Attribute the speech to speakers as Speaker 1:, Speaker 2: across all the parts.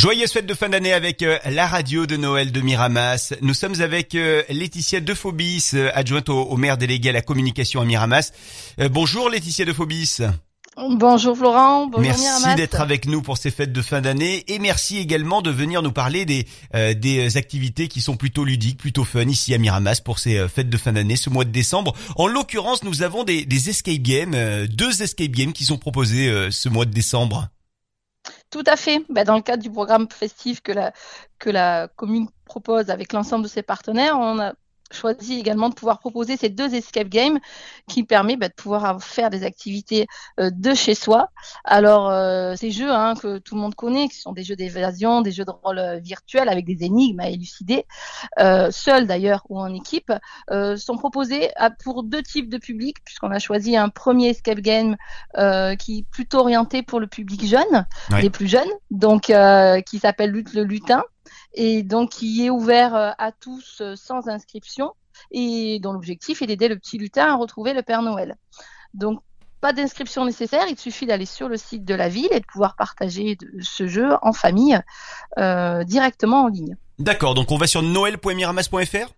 Speaker 1: Joyeuse fête de fin d'année avec euh, la radio de Noël de Miramas. Nous sommes avec euh, Laetitia Dephobis, euh, adjointe au, maire délégué à la communication à Miramas. bonjour Laetitia Dephobis.
Speaker 2: Bonjour Florent, bonjour
Speaker 1: Merci d'être avec nous pour ces fêtes de fin d'année et merci également de venir nous parler des, des activités qui sont plutôt ludiques, plutôt fun ici à Miramas pour ces fêtes de fin d'année, ce mois de décembre. En l'occurrence, nous avons des, des escape games, deux escape games qui sont proposés ce mois de décembre.
Speaker 2: Tout à fait. Ben, dans le cadre du programme festif que la, que la commune propose avec l'ensemble de ses partenaires, on a choisi également de pouvoir proposer ces deux escape games qui permet bah, de pouvoir faire des activités euh, de chez soi. Alors euh, ces jeux hein, que tout le monde connaît, qui sont des jeux d'évasion, des jeux de rôle euh, virtuels avec des énigmes à élucider, seuls d'ailleurs ou en équipe, sont proposés à, pour deux types de publics puisqu'on a choisi un premier escape game qui est plutôt orienté pour le public jeune, les plus jeunes, donc qui s'appelle Lutte le lutin et donc qui est ouvert euh, à tous euh, sans inscription et dont l'objectif est d'aider le petit lutin à retrouver le Père Noël. Donc pas d'inscription nécessaire, il suffit d'aller sur le site de la ville et de pouvoir partager ce jeu en famille euh, directement en ligne.
Speaker 1: D'accord, donc on va sur noël.miramas.fr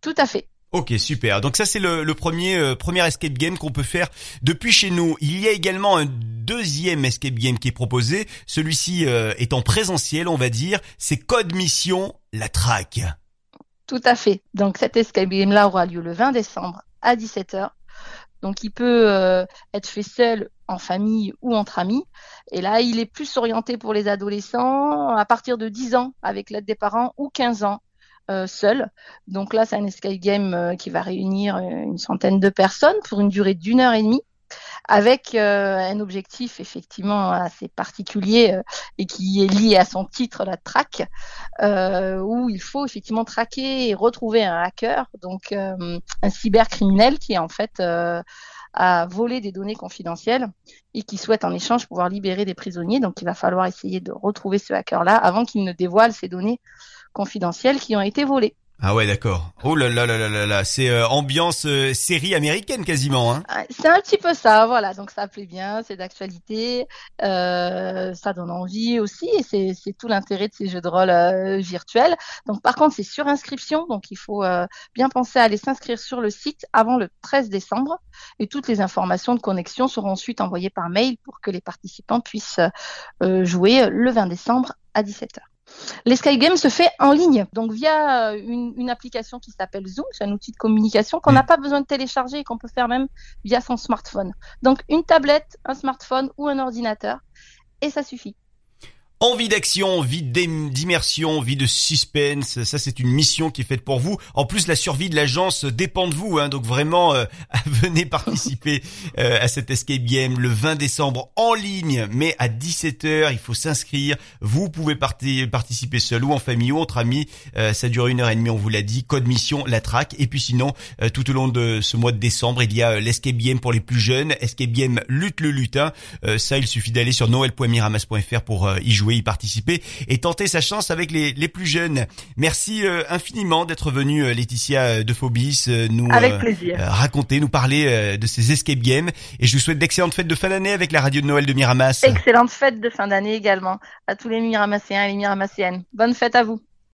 Speaker 2: Tout à fait.
Speaker 1: Ok, super. Donc ça c'est le, premier euh, premier escape game qu'on peut faire depuis chez nous. Il y a également un deuxième escape game qui est proposé. Celui-ci euh, est en présentiel, on va dire. C'est Code Mission, la traque.
Speaker 2: Tout à fait. Donc cet escape game là aura lieu le 20 décembre à 17h. Donc il peut euh, être fait seul, en famille ou entre amis. Et là, il est plus orienté pour les adolescents à partir de 10 ans avec l'aide des parents ou 15 ans seul. Donc là, c'est un escape game euh, qui va réunir euh, une centaine de personnes pour une durée d'une heure et demie avec un objectif effectivement assez particulier et qui est lié à son titre, la traque, où il faut effectivement traquer et retrouver un hacker, donc un cybercriminel qui en fait a volé des données confidentielles et qui souhaite en échange pouvoir libérer des prisonniers. Donc il va falloir essayer de retrouver ce hacker-là avant qu'il ne dévoile ces données confidentielles qui ont été volées.
Speaker 1: Ah ouais, d'accord. Oh là là là là là là, c'est euh, ambiance euh, série américaine quasiment. Hein.
Speaker 2: Ah, c'est un petit peu ça, voilà. Donc ça plaît bien, c'est d'actualité, euh, ça donne envie aussi, et c'est, c'est tout l'intérêt de ces jeux de rôle euh, virtuels. Donc par contre, c'est sur inscription, donc il faut bien penser à aller s'inscrire sur le site avant le 13 décembre, et toutes les informations de connexion seront ensuite envoyées par mail pour que les participants puissent jouer le 20 décembre à 17h. L'escape game se fait en ligne, donc via euh, une, application qui s'appelle Zoom, c'est un outil de communication qu'on n'a mm. pas besoin de télécharger et qu'on peut faire même via son smartphone. Donc une tablette, un smartphone ou un ordinateur, et ça suffit.
Speaker 1: Envie d'action, envie d'immersion, envie de suspense, ça c'est une mission qui est faite pour vous. En plus, la survie de l'agence dépend de vous, hein, donc vraiment euh, venez participer euh, à cet escape game le 20 décembre en ligne, mais à 17h, il faut s'inscrire. Vous pouvez participer seul ou en famille ou entre amis. Euh, ça dure une heure et demie, on vous l'a dit. Code mission, la traque. Et puis sinon, tout au long de ce mois de décembre, il y a l'escape game pour les plus jeunes, escape game lutte le lutin. ça, il suffit d'aller sur noël.miramas.fr pour y jouer y participer et tenter sa chance avec les, les plus jeunes. Merci euh, infiniment d'être venu euh, Laetitia euh, de Phobis nous raconter, nous parler de ces escape games et je vous souhaite d'excellentes fêtes de fin d'année avec la radio de Noël de Miramas.
Speaker 2: Excellentes fêtes de fin d'année également à tous les Miramassiens et les Miramassiennes. Bonne fête à vous.